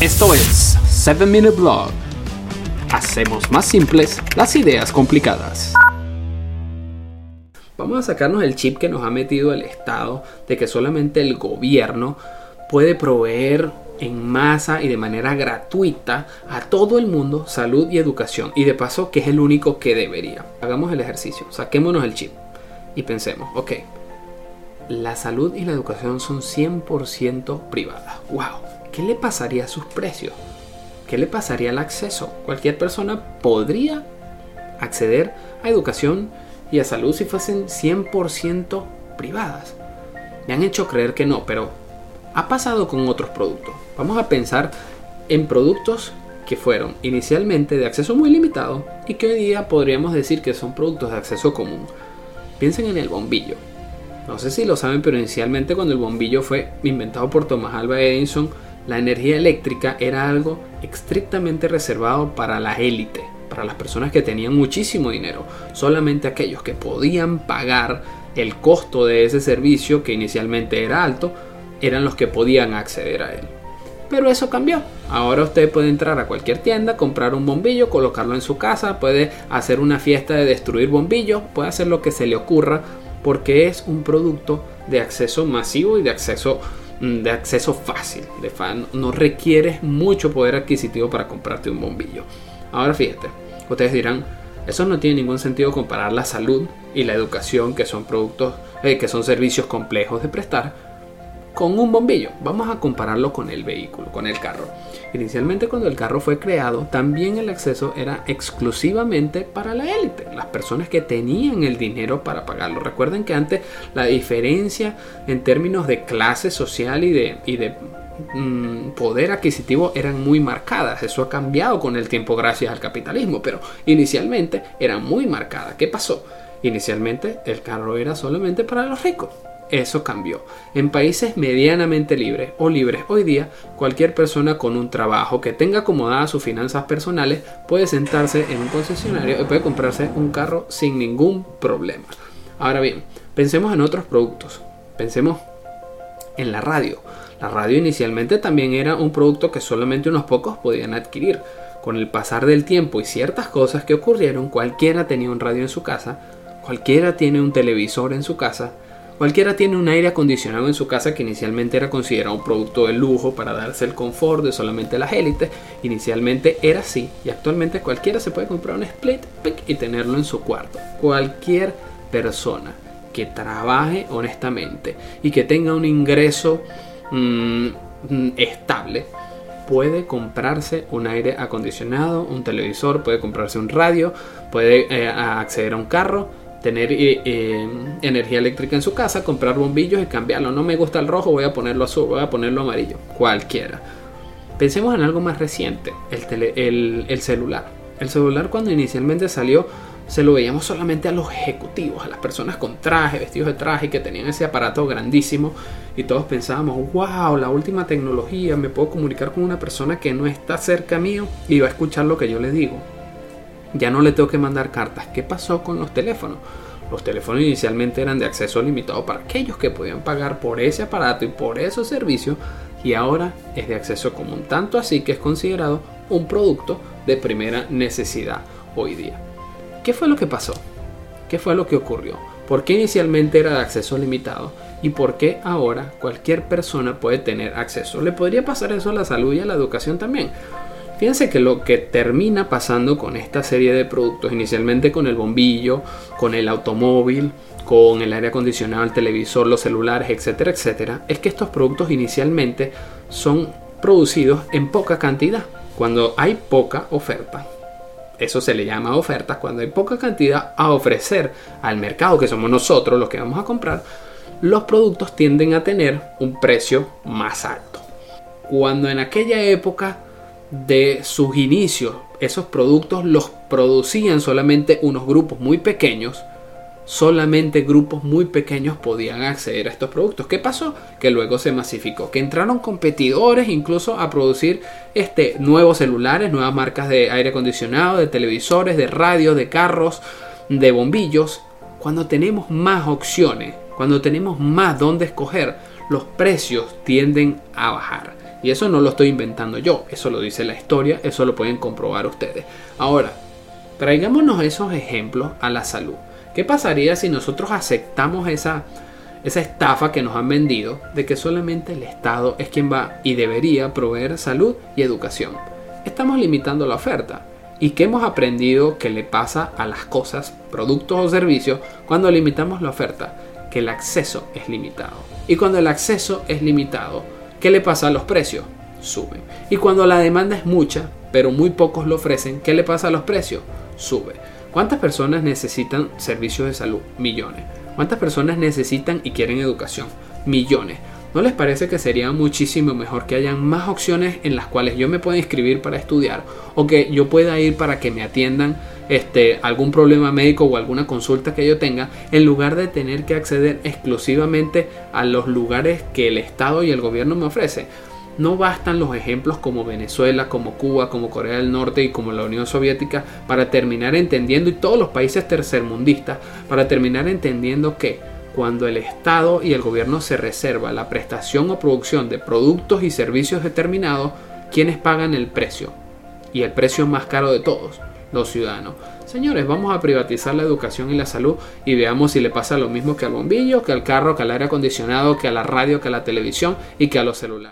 Esto es 7 Minute Blog. Hacemos más simples las ideas complicadas. Vamos a sacarnos el chip que nos ha metido el Estado de que solamente el gobierno puede proveer en masa y de manera gratuita a todo el mundo salud y educación. Y de paso que es el único que debería. Hagamos el ejercicio, saquémonos el chip y pensemos, ok, la salud y la educación son 100% privadas. ¡Wow! ¿Qué le pasaría a sus precios? ¿Qué le pasaría al acceso? Cualquier persona podría acceder a educación y a salud si fuesen 100% privadas. Me han hecho creer que no, pero ha pasado con otros productos. Vamos a pensar en productos que fueron inicialmente de acceso muy limitado y que hoy día podríamos decir que son productos de acceso común. Piensen en el bombillo. No sé si lo saben, pero inicialmente cuando el bombillo fue inventado por Thomas Alva Edison, la energía eléctrica era algo estrictamente reservado para la élite, para las personas que tenían muchísimo dinero. Solamente aquellos que podían pagar el costo de ese servicio, que inicialmente era alto, eran los que podían acceder a él. Pero eso cambió. Ahora usted puede entrar a cualquier tienda, comprar un bombillo, colocarlo en su casa, puede hacer una fiesta de destruir bombillos, puede hacer lo que se le ocurra porque es un producto de acceso masivo y de acceso de acceso fácil. De no requieres mucho poder adquisitivo para comprarte un bombillo. Ahora fíjate, ustedes dirán, eso no tiene ningún sentido comparar la salud y la educación, que son productos, eh, que son servicios complejos de prestar, con un bombillo. Vamos a compararlo con el vehículo, con el carro. Inicialmente cuando el carro fue creado, también el acceso era exclusivamente para la élite, las personas que tenían el dinero para pagarlo. Recuerden que antes la diferencia en términos de clase social y de, y de mm, poder adquisitivo eran muy marcadas. Eso ha cambiado con el tiempo gracias al capitalismo, pero inicialmente eran muy marcadas. ¿Qué pasó? Inicialmente el carro era solamente para los ricos eso cambió. En países medianamente libres o libres hoy día, cualquier persona con un trabajo que tenga acomodadas sus finanzas personales puede sentarse en un concesionario y puede comprarse un carro sin ningún problema. Ahora bien, pensemos en otros productos. Pensemos en la radio. La radio inicialmente también era un producto que solamente unos pocos podían adquirir. Con el pasar del tiempo y ciertas cosas que ocurrieron, cualquiera tenía un radio en su casa, cualquiera tiene un televisor en su casa, Cualquiera tiene un aire acondicionado en su casa que inicialmente era considerado un producto de lujo para darse el confort de solamente las élites. Inicialmente era así y actualmente cualquiera se puede comprar un split y tenerlo en su cuarto. Cualquier persona que trabaje honestamente y que tenga un ingreso mm, mm, estable puede comprarse un aire acondicionado, un televisor, puede comprarse un radio, puede eh, acceder a un carro tener eh, eh, energía eléctrica en su casa, comprar bombillos y cambiarlo. No me gusta el rojo, voy a ponerlo azul, voy a ponerlo amarillo, cualquiera. Pensemos en algo más reciente, el, el, celular. El celular cuando inicialmente salió se lo veíamos solamente a los ejecutivos, a las personas con traje, vestidos de traje, que tenían ese aparato grandísimo y todos pensábamos, wow, la última tecnología, me puedo comunicar con una persona que no está cerca mío y va a escuchar lo que yo le digo ya no le tengo que mandar cartas. ¿Qué pasó con los teléfonos? Los teléfonos inicialmente eran de acceso limitado para aquellos que podían pagar por ese aparato y por esos servicios y ahora es de acceso común, tanto así que es considerado un producto de primera necesidad hoy día. ¿Qué fue lo que pasó? ¿Qué fue lo que ocurrió? ¿Por qué inicialmente era de acceso limitado? ¿Y por qué ahora cualquier persona puede tener acceso? ¿Le podría pasar eso a la salud y a la educación también? Fíjense que lo que termina pasando con esta serie de productos, inicialmente con el bombillo, con el automóvil, con el aire acondicionado, el televisor, los celulares, etcétera, etcétera, es que estos productos inicialmente son producidos en poca cantidad, cuando hay poca oferta. Eso se le llama oferta, cuando hay poca cantidad a ofrecer al mercado, que somos nosotros los que vamos a comprar, los productos tienden a tener un precio más alto. Cuando en aquella época de sus inicios esos productos los producían solamente unos grupos muy pequeños, solamente grupos muy pequeños podían acceder a estos productos. ¿Qué pasó? Que luego se masificó, que entraron competidores incluso a producir este, nuevos celulares, nuevas marcas de aire acondicionado, de televisores, de radio, de carros, de bombillos. Cuando tenemos más opciones, cuando tenemos más donde escoger, los precios tienden a bajar. Y eso no lo estoy inventando yo, eso lo dice la historia, eso lo pueden comprobar ustedes. Ahora, traigámonos esos ejemplos a la salud. ¿Qué pasaría si nosotros aceptamos esa, esa estafa que nos han vendido de que solamente el Estado es quien va y debería proveer salud y educación? Estamos limitando la oferta. ¿Y qué hemos aprendido que le pasa a las cosas, productos o servicios cuando limitamos la oferta? Que el acceso es limitado. Y cuando el acceso es limitado, ¿qué le pasa a los precios? Suben. Y cuando la demanda es mucha, pero muy pocos lo ofrecen, ¿qué le pasa a los precios? Sube. ¿Cuántas personas necesitan servicios de salud? Millones. ¿Cuántas personas necesitan y quieren educación? Millones. ¿No les parece que sería muchísimo mejor que hayan más opciones en las cuales yo me pueda inscribir para estudiar o que yo pueda ir para que me atiendan este, algún problema médico o alguna consulta que yo tenga en lugar de tener que acceder exclusivamente a los lugares que el Estado y el gobierno me ofrece? No bastan los ejemplos como Venezuela, como Cuba, como Corea del Norte y como la Unión Soviética para terminar entendiendo, y todos los países tercermundistas, para terminar entendiendo que cuando el Estado y el gobierno se reserva la prestación o producción de productos y servicios determinados, ¿quiénes pagan el precio? Y el precio más caro de todos, los ciudadanos. Señores, vamos a privatizar la educación y la salud y veamos si le pasa lo mismo que al bombillo, que al carro, que al aire acondicionado, que a la radio, que a la televisión y que a los celulares.